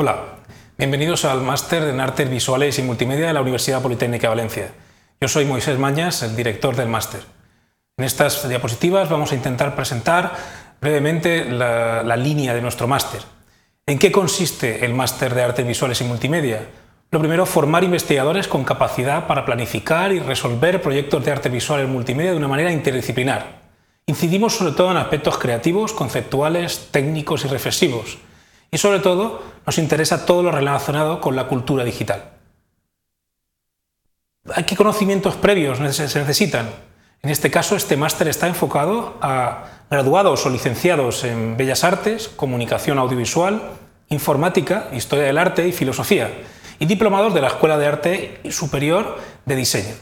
Hola, bienvenidos al máster en Artes Visuales y Multimedia de la Universidad Politécnica de Valencia. Yo soy Moisés Mañas, el director del máster. En estas diapositivas vamos a intentar presentar brevemente la, línea de nuestro máster. ¿En qué consiste el máster de Artes Visuales y Multimedia? Lo primero, formar investigadores con capacidad para planificar y resolver proyectos de arte visual y multimedia de una manera interdisciplinar. Incidimos sobre todo en aspectos creativos, conceptuales, técnicos y reflexivos. Y sobre todo, nos interesa todo lo relacionado con la cultura digital. ¿Qué conocimientos previos se necesitan? En este caso, este máster está enfocado a graduados o licenciados en Bellas Artes, Comunicación Audiovisual, Informática, Historia del Arte y Filosofía y diplomados de la Escuela de Arte Superior de Diseño.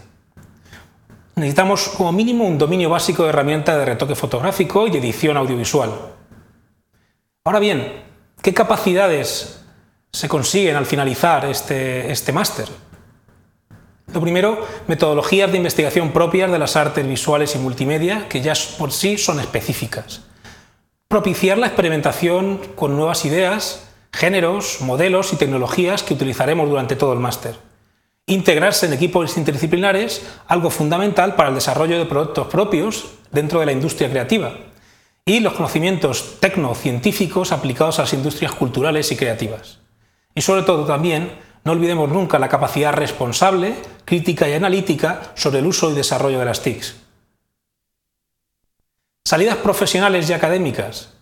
Necesitamos como mínimo un dominio básico de herramientas de retoque fotográfico y edición audiovisual. Ahora bien, ¿qué capacidades se consiguen al finalizar este, este máster? Lo primero, metodologías de investigación propias de las artes visuales y multimedia, que ya por sí son específicas. Propiciar la experimentación con nuevas ideas géneros, modelos y tecnologías que utilizaremos durante todo el máster. Integrarse en equipos interdisciplinares, algo fundamental para el desarrollo de productos propios dentro de la industria creativa. Y los conocimientos tecnocientíficos aplicados a las industrias culturales y creativas. Y sobre todo también, no olvidemos nunca la capacidad responsable, crítica y analítica sobre el uso y desarrollo de las TICs. Salidas profesionales y académicas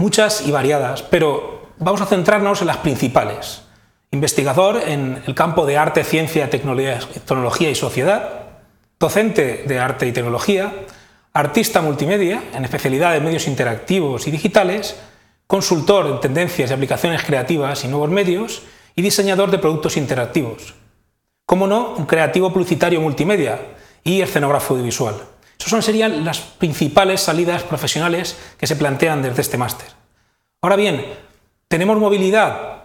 muchas y variadas, pero vamos a centrarnos en las principales. Investigador en el campo de arte, ciencia, tecnología y sociedad, docente de arte y tecnología, artista multimedia en especialidad de medios interactivos y digitales, consultor en tendencias y aplicaciones creativas y nuevos medios y diseñador de productos interactivos. Como no, un creativo publicitario multimedia y escenógrafo audiovisual. Esas serían las principales salidas profesionales que se plantean desde este máster. Ahora bien, tenemos movilidad,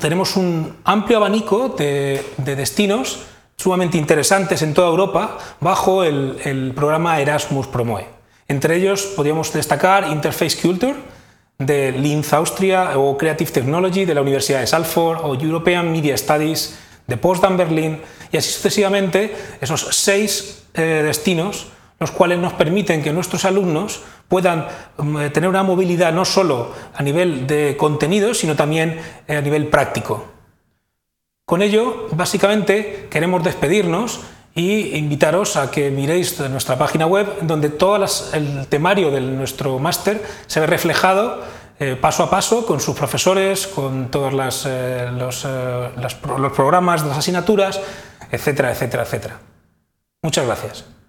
tenemos un amplio abanico de, destinos sumamente interesantes en toda Europa bajo el, programa Erasmus Promoe. Entre ellos podríamos destacar Interface Culture de Linz, Austria, o Creative Technology de la Universidad de Salford, o European Media Studies de Potsdam, Berlín, y así sucesivamente esos seis eh, destinos, los cuales nos permiten que nuestros alumnos puedan mm, tener una movilidad no solo a nivel de contenido, sino también eh, a nivel práctico. Con ello, básicamente, queremos despedirnos y invitaros a que miréis nuestra página web, donde todo el temario de nuestro máster se ve reflejado eh, paso a paso con sus profesores, con todos eh, los, eh, los programas, las asignaturas, etcétera, etcétera, etcétera. Muchas gracias.